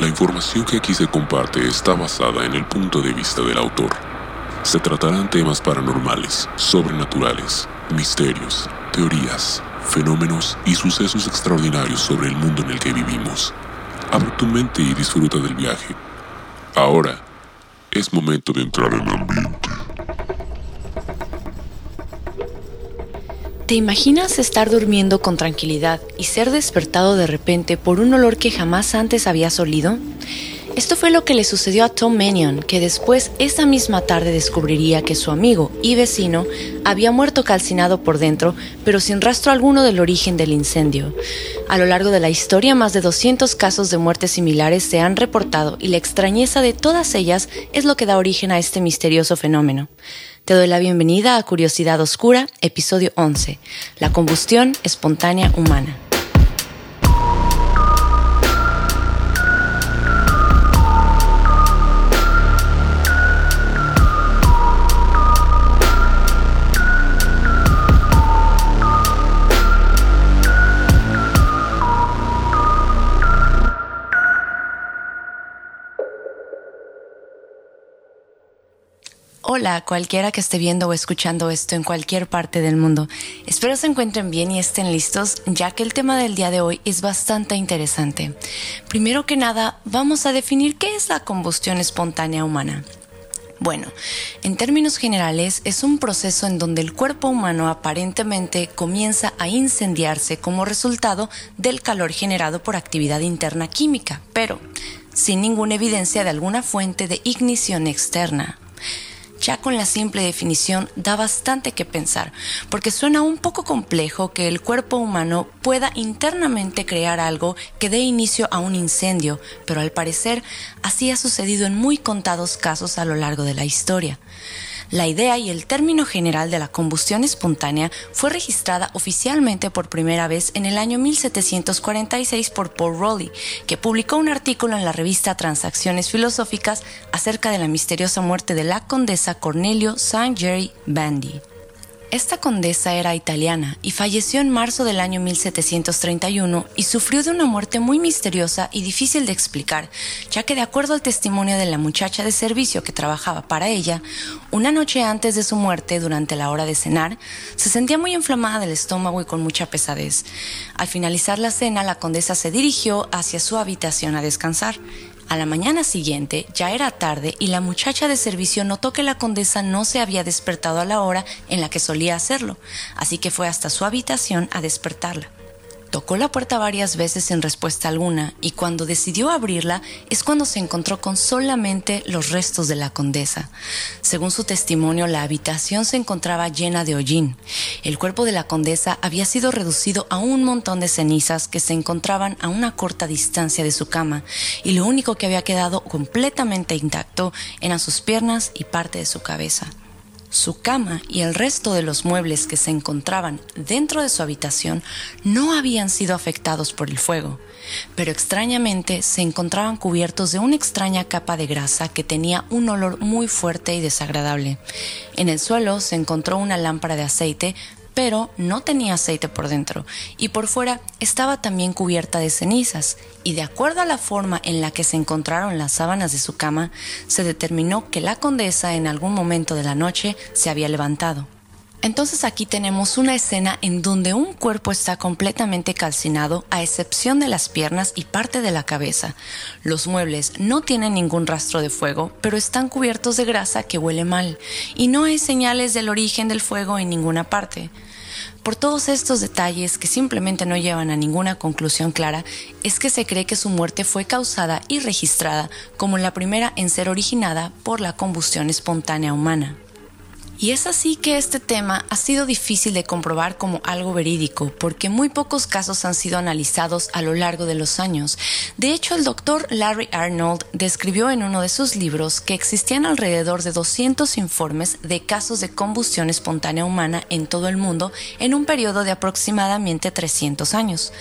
La información que aquí se comparte está basada en el punto de vista del autor. Se tratarán temas paranormales, sobrenaturales, misterios, teorías, fenómenos y sucesos extraordinarios sobre el mundo en el que vivimos. Abre tu mente y disfruta del viaje. Ahora es momento de entrar en ambiente. ¿Te imaginas estar durmiendo con tranquilidad y ser despertado de repente por un olor que jamás antes habías olido? Esto fue lo que le sucedió a Tom Mannion, que después esa misma tarde descubriría que su amigo y vecino había muerto calcinado por dentro, pero sin rastro alguno del origen del incendio. A lo largo de la historia, más de 200 casos de muertes similares se han reportado y la extrañeza de todas ellas es lo que da origen a este misterioso fenómeno. Te doy la bienvenida a Curiosidad Oscura, episodio 11, la combustión espontánea humana. Hola, cualquiera que esté viendo o escuchando esto en cualquier parte del mundo. Espero se encuentren bien y estén listos, ya que el tema del día de hoy es bastante interesante. Primero que nada, vamos a definir qué es la combustión espontánea humana. Bueno, en términos generales es un proceso en donde el cuerpo humano aparentemente comienza a incendiarse como resultado del calor generado por actividad interna química, pero sin ninguna evidencia de alguna fuente de ignición externa ya con la simple definición da bastante que pensar, porque suena un poco complejo que el cuerpo humano pueda internamente crear algo que dé inicio a un incendio, pero al parecer así ha sucedido en muy contados casos a lo largo de la historia. La idea y el término general de la combustión espontánea fue registrada oficialmente por primera vez en el año 1746 por Paul Rowley, que publicó un artículo en la revista Transacciones Filosóficas acerca de la misteriosa muerte de la condesa Cornelio St. Jerry Bandy. Esta condesa era italiana y falleció en marzo del año 1731 y sufrió de una muerte muy misteriosa y difícil de explicar, ya que de acuerdo al testimonio de la muchacha de servicio que trabajaba para ella, una noche antes de su muerte, durante la hora de cenar, se sentía muy inflamada del estómago y con mucha pesadez. Al finalizar la cena, la condesa se dirigió hacia su habitación a descansar. A la mañana siguiente ya era tarde y la muchacha de servicio notó que la condesa no se había despertado a la hora en la que solía hacerlo, así que fue hasta su habitación a despertarla. Tocó la puerta varias veces sin respuesta alguna y cuando decidió abrirla es cuando se encontró con solamente los restos de la condesa. Según su testimonio, la habitación se encontraba llena de hollín. El cuerpo de la condesa había sido reducido a un montón de cenizas que se encontraban a una corta distancia de su cama y lo único que había quedado completamente intacto eran sus piernas y parte de su cabeza. Su cama y el resto de los muebles que se encontraban dentro de su habitación no habían sido afectados por el fuego, pero extrañamente se encontraban cubiertos de una extraña capa de grasa que tenía un olor muy fuerte y desagradable. En el suelo se encontró una lámpara de aceite pero no tenía aceite por dentro y por fuera estaba también cubierta de cenizas y de acuerdo a la forma en la que se encontraron las sábanas de su cama, se determinó que la condesa en algún momento de la noche se había levantado. Entonces aquí tenemos una escena en donde un cuerpo está completamente calcinado a excepción de las piernas y parte de la cabeza. Los muebles no tienen ningún rastro de fuego, pero están cubiertos de grasa que huele mal y no hay señales del origen del fuego en ninguna parte. Por todos estos detalles que simplemente no llevan a ninguna conclusión clara, es que se cree que su muerte fue causada y registrada como la primera en ser originada por la combustión espontánea humana. Y es así que este tema ha sido difícil de comprobar como algo verídico, porque muy pocos casos han sido analizados a lo largo de los años. De hecho, el doctor Larry Arnold describió en uno de sus libros que existían alrededor de 200 informes de casos de combustión espontánea humana en todo el mundo en un periodo de aproximadamente 300 años.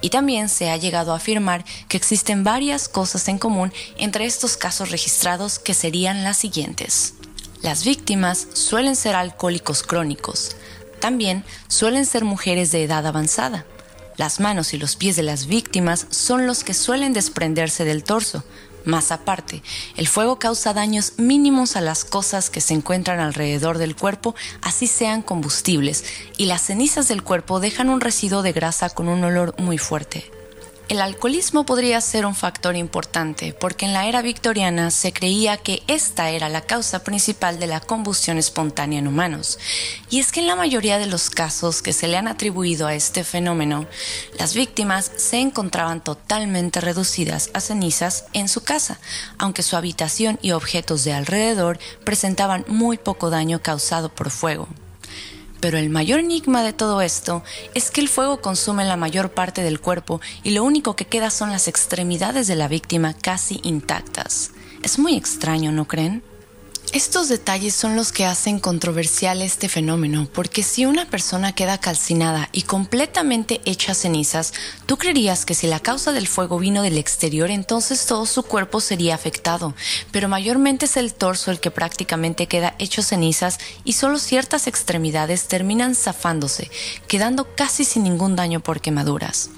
Y también se ha llegado a afirmar que existen varias cosas en común entre estos casos registrados que serían las siguientes. Las víctimas suelen ser alcohólicos crónicos. También suelen ser mujeres de edad avanzada. Las manos y los pies de las víctimas son los que suelen desprenderse del torso. Más aparte, el fuego causa daños mínimos a las cosas que se encuentran alrededor del cuerpo, así sean combustibles, y las cenizas del cuerpo dejan un residuo de grasa con un olor muy fuerte. El alcoholismo podría ser un factor importante porque en la era victoriana se creía que esta era la causa principal de la combustión espontánea en humanos. Y es que en la mayoría de los casos que se le han atribuido a este fenómeno, las víctimas se encontraban totalmente reducidas a cenizas en su casa, aunque su habitación y objetos de alrededor presentaban muy poco daño causado por fuego. Pero el mayor enigma de todo esto es que el fuego consume la mayor parte del cuerpo y lo único que queda son las extremidades de la víctima casi intactas. Es muy extraño, ¿no creen? Estos detalles son los que hacen controversial este fenómeno, porque si una persona queda calcinada y completamente hecha cenizas, tú creerías que si la causa del fuego vino del exterior, entonces todo su cuerpo sería afectado, pero mayormente es el torso el que prácticamente queda hecho cenizas y solo ciertas extremidades terminan zafándose, quedando casi sin ningún daño por quemaduras.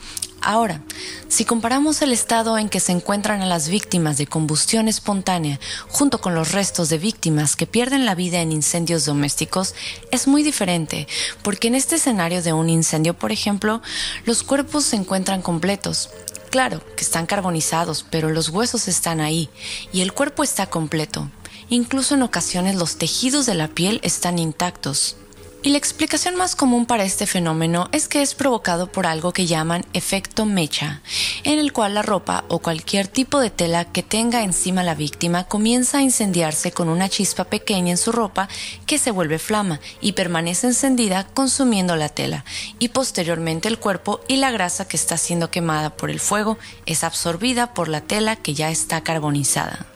Ahora, si comparamos el estado en que se encuentran a las víctimas de combustión espontánea junto con los restos de víctimas que pierden la vida en incendios domésticos, es muy diferente, porque en este escenario de un incendio, por ejemplo, los cuerpos se encuentran completos. Claro que están carbonizados, pero los huesos están ahí y el cuerpo está completo. Incluso en ocasiones los tejidos de la piel están intactos. Y la explicación más común para este fenómeno es que es provocado por algo que llaman efecto mecha, en el cual la ropa o cualquier tipo de tela que tenga encima la víctima comienza a incendiarse con una chispa pequeña en su ropa que se vuelve flama y permanece encendida consumiendo la tela, y posteriormente el cuerpo y la grasa que está siendo quemada por el fuego es absorbida por la tela que ya está carbonizada.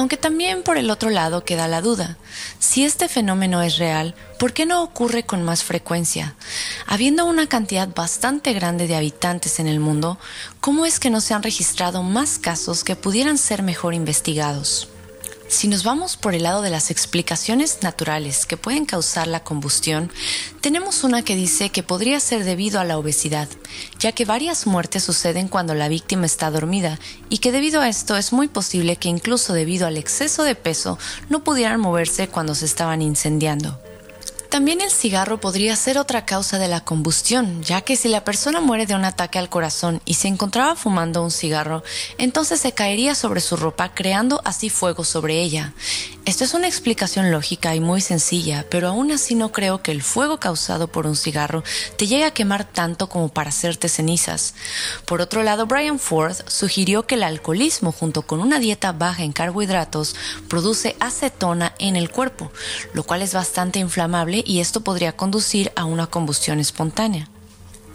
Aunque también por el otro lado queda la duda. Si este fenómeno es real, ¿por qué no ocurre con más frecuencia? Habiendo una cantidad bastante grande de habitantes en el mundo, ¿cómo es que no se han registrado más casos que pudieran ser mejor investigados? Si nos vamos por el lado de las explicaciones naturales que pueden causar la combustión, tenemos una que dice que podría ser debido a la obesidad, ya que varias muertes suceden cuando la víctima está dormida y que debido a esto es muy posible que incluso debido al exceso de peso no pudieran moverse cuando se estaban incendiando. También el cigarro podría ser otra causa de la combustión, ya que si la persona muere de un ataque al corazón y se encontraba fumando un cigarro, entonces se caería sobre su ropa creando así fuego sobre ella. Esto es una explicación lógica y muy sencilla, pero aún así no creo que el fuego causado por un cigarro te llegue a quemar tanto como para hacerte cenizas. Por otro lado, Brian Ford sugirió que el alcoholismo junto con una dieta baja en carbohidratos produce acetona en el cuerpo, lo cual es bastante inflamable y esto podría conducir a una combustión espontánea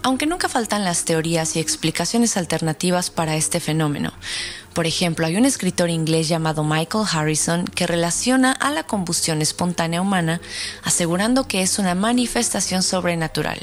aunque nunca faltan las teorías y explicaciones alternativas para este fenómeno. Por ejemplo, hay un escritor inglés llamado Michael Harrison que relaciona a la combustión espontánea humana asegurando que es una manifestación sobrenatural.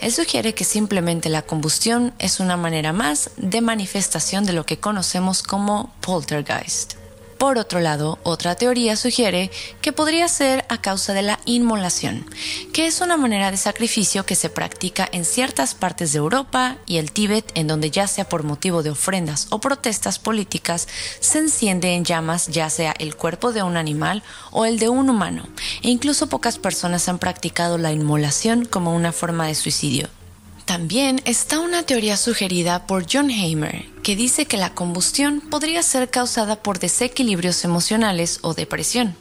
Él sugiere que simplemente la combustión es una manera más de manifestación de lo que conocemos como poltergeist. Por otro lado, otra teoría sugiere que podría ser a causa de la inmolación, que es una manera de sacrificio que se practica en ciertas partes de Europa y el Tíbet, en donde ya sea por motivo de ofrendas o protestas políticas, se enciende en llamas ya sea el cuerpo de un animal o el de un humano, e incluso pocas personas han practicado la inmolación como una forma de suicidio. También está una teoría sugerida por John Hamer que dice que la combustión podría ser causada por desequilibrios emocionales o depresión,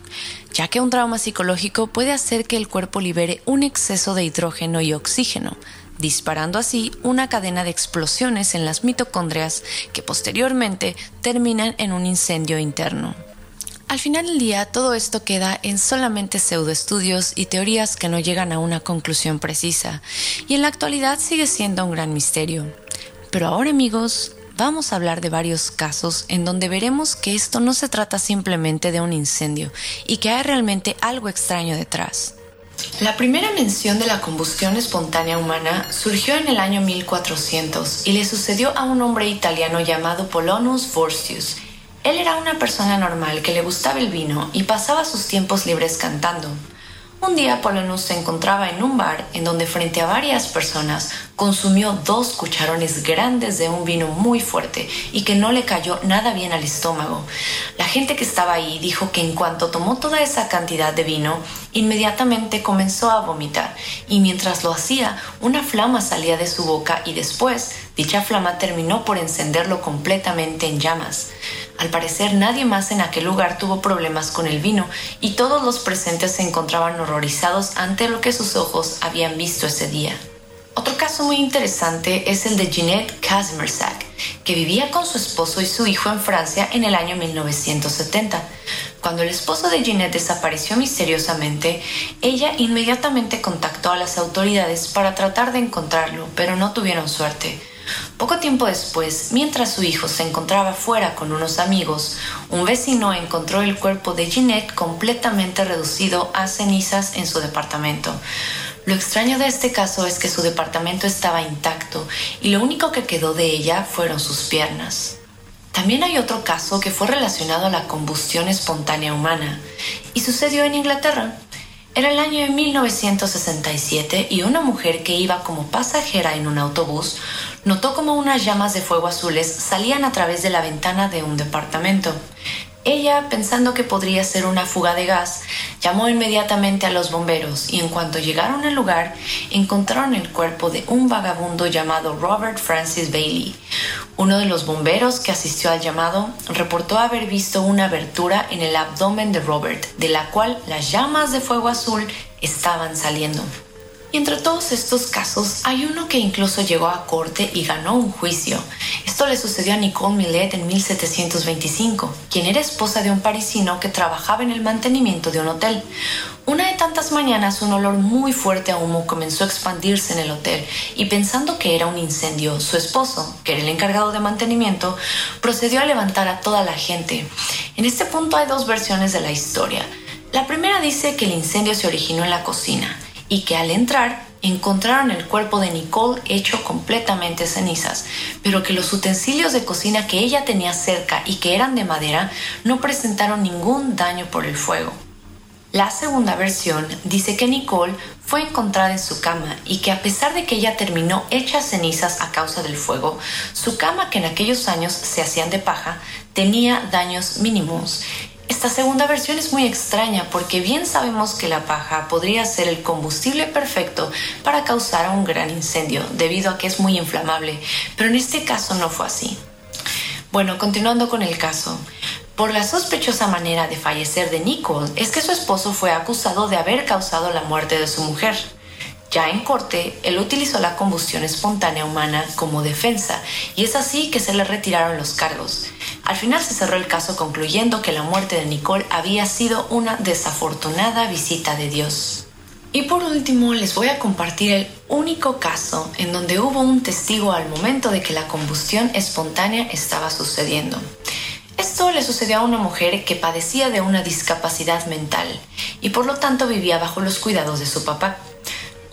ya que un trauma psicológico puede hacer que el cuerpo libere un exceso de hidrógeno y oxígeno, disparando así una cadena de explosiones en las mitocondrias que posteriormente terminan en un incendio interno. Al final del día, todo esto queda en solamente pseudoestudios y teorías que no llegan a una conclusión precisa, y en la actualidad sigue siendo un gran misterio. Pero ahora amigos, vamos a hablar de varios casos en donde veremos que esto no se trata simplemente de un incendio y que hay realmente algo extraño detrás. La primera mención de la combustión espontánea humana surgió en el año 1400 y le sucedió a un hombre italiano llamado Polonus Forstius, él era una persona normal que le gustaba el vino y pasaba sus tiempos libres cantando. Un día Polonus se encontraba en un bar en donde frente a varias personas consumió dos cucharones grandes de un vino muy fuerte y que no le cayó nada bien al estómago. La gente que estaba ahí dijo que en cuanto tomó toda esa cantidad de vino, inmediatamente comenzó a vomitar y mientras lo hacía, una flama salía de su boca y después dicha flama terminó por encenderlo completamente en llamas. Al parecer nadie más en aquel lugar tuvo problemas con el vino y todos los presentes se encontraban horrorizados ante lo que sus ojos habían visto ese día. Otro caso muy interesante es el de Jeanette Kazmersak, que vivía con su esposo y su hijo en Francia en el año 1970. Cuando el esposo de Jeanette desapareció misteriosamente, ella inmediatamente contactó a las autoridades para tratar de encontrarlo, pero no tuvieron suerte. Poco tiempo después, mientras su hijo se encontraba fuera con unos amigos, un vecino encontró el cuerpo de Jeanette completamente reducido a cenizas en su departamento. Lo extraño de este caso es que su departamento estaba intacto y lo único que quedó de ella fueron sus piernas. También hay otro caso que fue relacionado a la combustión espontánea humana y sucedió en Inglaterra. Era el año de 1967 y una mujer que iba como pasajera en un autobús notó como unas llamas de fuego azules salían a través de la ventana de un departamento. Ella, pensando que podría ser una fuga de gas, llamó inmediatamente a los bomberos y en cuanto llegaron al lugar encontraron el cuerpo de un vagabundo llamado Robert Francis Bailey. Uno de los bomberos que asistió al llamado reportó haber visto una abertura en el abdomen de Robert, de la cual las llamas de fuego azul estaban saliendo. Y entre todos estos casos hay uno que incluso llegó a corte y ganó un juicio. Esto le sucedió a Nicole Millet en 1725, quien era esposa de un parisino que trabajaba en el mantenimiento de un hotel. Una de tantas mañanas un olor muy fuerte a humo comenzó a expandirse en el hotel y pensando que era un incendio, su esposo, que era el encargado de mantenimiento, procedió a levantar a toda la gente. En este punto hay dos versiones de la historia. La primera dice que el incendio se originó en la cocina y que al entrar encontraron el cuerpo de Nicole hecho completamente cenizas, pero que los utensilios de cocina que ella tenía cerca y que eran de madera no presentaron ningún daño por el fuego. La segunda versión dice que Nicole fue encontrada en su cama y que a pesar de que ella terminó hecha cenizas a causa del fuego, su cama que en aquellos años se hacían de paja tenía daños mínimos esta segunda versión es muy extraña porque bien sabemos que la paja podría ser el combustible perfecto para causar un gran incendio debido a que es muy inflamable, pero en este caso no fue así. Bueno, continuando con el caso. Por la sospechosa manera de fallecer de Nicole es que su esposo fue acusado de haber causado la muerte de su mujer. Ya en corte, él utilizó la combustión espontánea humana como defensa y es así que se le retiraron los cargos. Al final se cerró el caso concluyendo que la muerte de Nicole había sido una desafortunada visita de Dios. Y por último les voy a compartir el único caso en donde hubo un testigo al momento de que la combustión espontánea estaba sucediendo. Esto le sucedió a una mujer que padecía de una discapacidad mental y por lo tanto vivía bajo los cuidados de su papá.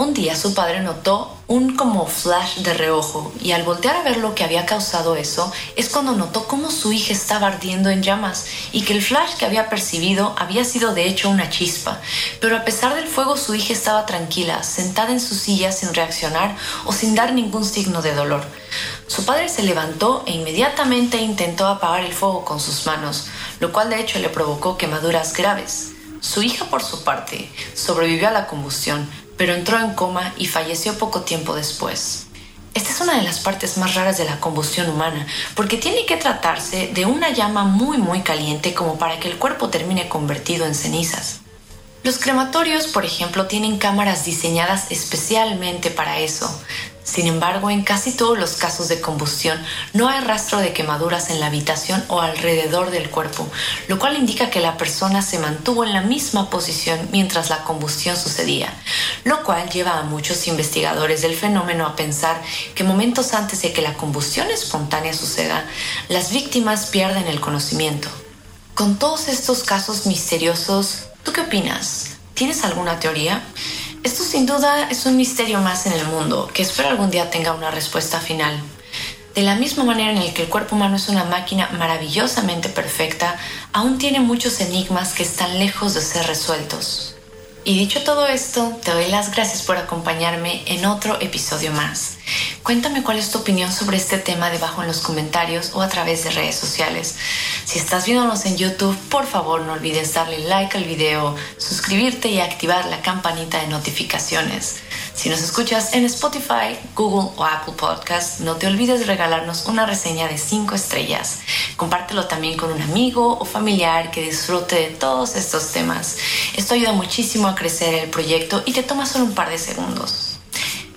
Un día su padre notó un como flash de reojo y al voltear a ver lo que había causado eso es cuando notó cómo su hija estaba ardiendo en llamas y que el flash que había percibido había sido de hecho una chispa. Pero a pesar del fuego su hija estaba tranquila, sentada en su silla sin reaccionar o sin dar ningún signo de dolor. Su padre se levantó e inmediatamente intentó apagar el fuego con sus manos, lo cual de hecho le provocó quemaduras graves. Su hija, por su parte, sobrevivió a la combustión, pero entró en coma y falleció poco tiempo después. Esta es una de las partes más raras de la combustión humana, porque tiene que tratarse de una llama muy muy caliente como para que el cuerpo termine convertido en cenizas. Los crematorios, por ejemplo, tienen cámaras diseñadas especialmente para eso. Sin embargo, en casi todos los casos de combustión no hay rastro de quemaduras en la habitación o alrededor del cuerpo, lo cual indica que la persona se mantuvo en la misma posición mientras la combustión sucedía, lo cual lleva a muchos investigadores del fenómeno a pensar que momentos antes de que la combustión espontánea suceda, las víctimas pierden el conocimiento. Con todos estos casos misteriosos, ¿Tú qué opinas? ¿Tienes alguna teoría? Esto sin duda es un misterio más en el mundo que espero algún día tenga una respuesta final. De la misma manera en el que el cuerpo humano es una máquina maravillosamente perfecta, aún tiene muchos enigmas que están lejos de ser resueltos. Y dicho todo esto, te doy las gracias por acompañarme en otro episodio más. Cuéntame cuál es tu opinión sobre este tema debajo en los comentarios o a través de redes sociales. Si estás viéndonos en YouTube, por favor no olvides darle like al video, suscribirte y activar la campanita de notificaciones. Si nos escuchas en Spotify, Google o Apple Podcast, no te olvides de regalarnos una reseña de 5 estrellas. Compártelo también con un amigo o familiar que disfrute de todos estos temas. Esto ayuda muchísimo a crecer el proyecto y te toma solo un par de segundos.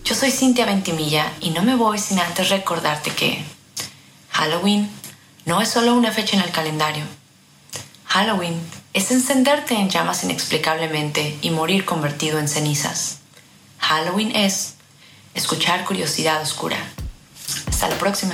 Yo soy Cintia Ventimilla y no me voy sin antes recordarte que Halloween no es solo una fecha en el calendario. Halloween es encenderte en llamas inexplicablemente y morir convertido en cenizas. Halloween es escuchar curiosidad oscura. Hasta la próxima.